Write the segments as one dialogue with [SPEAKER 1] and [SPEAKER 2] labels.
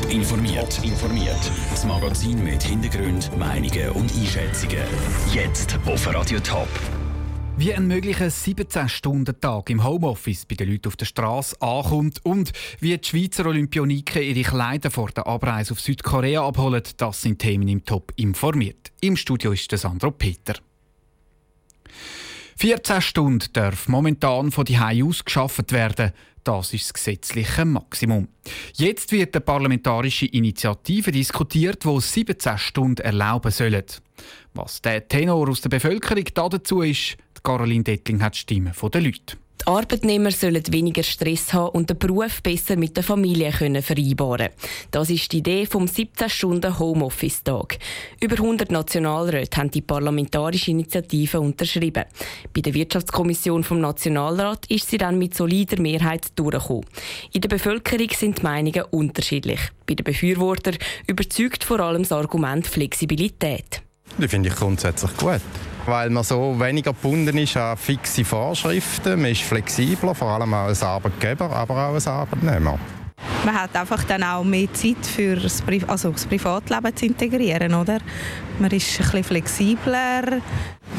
[SPEAKER 1] Top informiert. informiert. Das Magazin mit Hintergrund, Meinungen und Einschätzungen. Jetzt auf Radio Top.
[SPEAKER 2] Wie ein möglicher 17-Stunden-Tag im Homeoffice bei den Leuten auf der Straße ankommt und wie die Schweizer Olympioniken ihre Kleider vor der Abreise auf Südkorea abholen, das sind Themen im Top informiert. Im Studio ist der Sandro Peter. 14 Stunden darf momentan von die aus geschafft werden. Das ist das gesetzliche Maximum. Jetzt wird eine parlamentarische Initiative diskutiert, die 17 Stunden erlauben soll. Was der Tenor aus der Bevölkerung dazu ist, Caroline Dettling hat die Stimme der Leute.
[SPEAKER 3] Die Arbeitnehmer sollen weniger Stress haben und den Beruf besser mit der Familie können vereinbaren Das ist die Idee vom 17-Stunden-Homeoffice-Tag. Über 100 Nationalräte haben die parlamentarische Initiative unterschrieben. Bei der Wirtschaftskommission vom Nationalrat ist sie dann mit solider Mehrheit durchgekommen. In der Bevölkerung sind die Meinungen unterschiedlich. Bei den Befürwortern überzeugt vor allem das Argument Flexibilität.
[SPEAKER 4] Die finde ich grundsätzlich gut weil man so weniger gebunden ist an fixe Vorschriften. Man ist flexibler, vor allem auch als Arbeitgeber, aber auch als Arbeitnehmer.
[SPEAKER 5] Man hat einfach dann auch mehr Zeit für das, Pri also das Privatleben zu integrieren, oder? Man ist ein bisschen flexibler.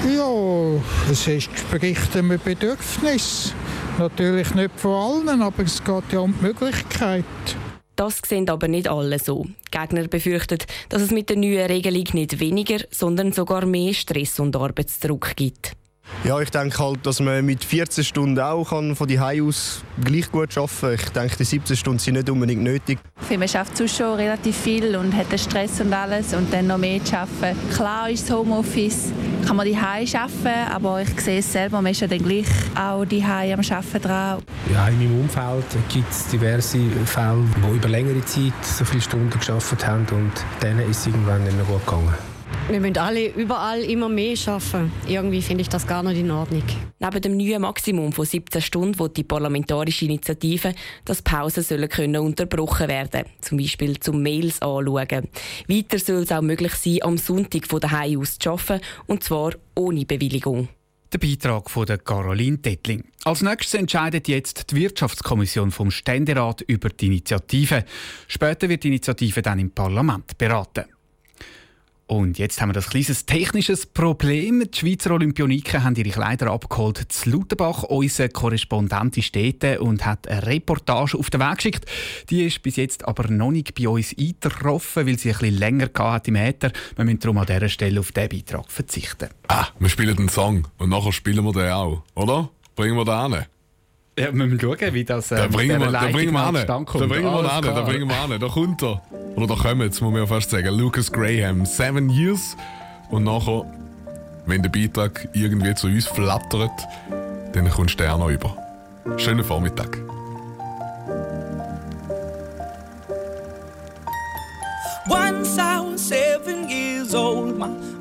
[SPEAKER 6] Ja, es entspricht einem Bedürfnis. Natürlich nicht von allen, aber es geht ja um die Möglichkeit.
[SPEAKER 3] Das sehen aber nicht alle so. Die Gegner befürchten, dass es mit der neuen Regelung nicht weniger, sondern sogar mehr Stress und Arbeitsdruck gibt.
[SPEAKER 7] Ja, ich denke halt, dass man mit 14 Stunden auch kann von die aus gleich gut arbeiten kann. Ich denke, die 17 Stunden sind nicht unbedingt nötig.
[SPEAKER 8] Man schafft sonst schon relativ viel und hat den Stress und alles und dann noch mehr zu arbeiten. Klar ist das Homeoffice, kann man die arbeiten, aber ich sehe es selber, man ist ja dann gleich auch die am Arbeiten dran.
[SPEAKER 9] Ja, in meinem Umfeld gibt es diverse Fälle, die über längere Zeit so viele Stunden geschafft haben und denen ist es irgendwann nicht mehr gut gegangen.
[SPEAKER 10] Wir müssen alle überall immer mehr arbeiten. Irgendwie finde ich das gar nicht in Ordnung.
[SPEAKER 3] Neben dem neuen Maximum von 17 Stunden wird die parlamentarische Initiative, dass Pausen sollen können unterbrochen werden zum Beispiel zum Mails anschauen. Weiter soll es auch möglich sein, am Sonntag von daheim aus zu arbeiten, und zwar ohne Bewilligung.
[SPEAKER 2] Der Beitrag von der Caroline Dettling. Als nächstes entscheidet jetzt die Wirtschaftskommission vom Ständerat über die Initiative. Später wird die Initiative dann im Parlament beraten. Und jetzt haben wir das kleines technisches Problem. Die Schweizer Olympioniken haben ihre Kleider abgeholt zu Lutherbach. Unser Korrespondent ist dort und hat eine Reportage auf den Weg geschickt. Die ist bis jetzt aber noch nicht bei uns eingetroffen, weil sie ein bisschen länger hat im Äther. Wir müssen darum an dieser Stelle auf diesen Beitrag verzichten.
[SPEAKER 11] Ah, wir spielen den Song und nachher spielen wir den auch, oder? Bringen wir den an.
[SPEAKER 2] Ja, wir müssen schauen, wie das äh,
[SPEAKER 11] da bringen wir, da bringen wir an. Da bringen wir an, da bringen wir an. Da kommt er. Oder da kommen jetzt, muss man ja fast sagen. Lucas Graham, Seven Years. Und nachher, wenn der Beitrag irgendwie zu uns flattert, dann kommst du noch über. Schönen Vormittag.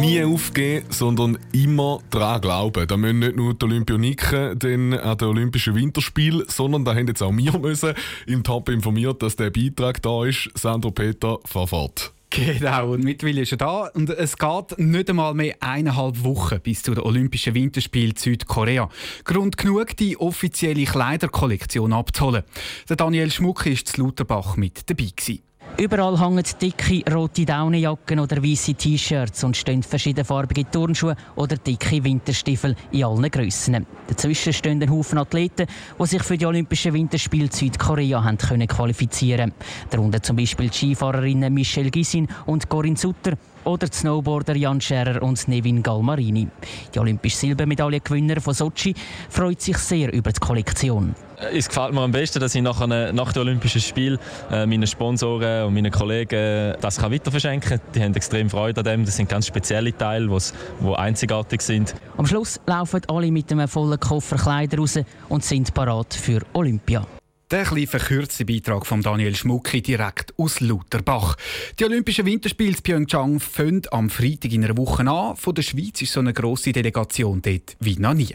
[SPEAKER 11] Nie aufgeben, sondern immer daran glauben. Da müssen nicht nur die Olympioniken dann an den Olympischen Winterspielen, sondern da haben jetzt auch wir müssen im Top informiert, dass der Beitrag da ist. Sandro Peter, fahr fort.
[SPEAKER 2] Genau, und mittlerweile ist er da. Und es geht nicht einmal mehr eineinhalb Wochen bis zu den Olympischen Winterspielen Südkorea. Grund genug, die offizielle Kleiderkollektion abzuholen. Der Daniel Schmuck ist zu Lauterbach mit dabei. Gewesen.
[SPEAKER 12] Überall hängen dicke rote Daunenjacken oder weiße T-Shirts und stehen verschiedenfarbige Turnschuhe oder dicke Winterstiefel in allen Grössen. Dazwischen stehen ein Haufen Athleten, die sich für die Olympischen Winterspiele Südkorea haben qualifizieren Darunter zum Beispiel die Skifahrerinnen Michelle Gisin und Corinne Sutter oder die Snowboarder Jan Scherer und Nevin Galmarini. Die olympische Silbermedaillengewinner von Sochi freut sich sehr über die Kollektion.
[SPEAKER 13] Es gefällt mir am besten, dass ich nach, einer, nach den Olympischen Spielen äh, meinen Sponsoren und meinen Kollegen das kann weiter verschenken kann. Die haben extrem Freude an dem. Das sind ganz spezielle Teile, die einzigartig sind.
[SPEAKER 12] Am Schluss laufen alle mit einem vollen Koffer Kleider raus und sind parat für Olympia.
[SPEAKER 2] Der etwas verkürzte Beitrag von Daniel Schmucki direkt aus Lauterbach. Die Olympischen Winterspiele in Pyeongchang fangen am Freitag in einer Woche an. Von der Schweiz ist so eine grosse Delegation dort wie noch nie.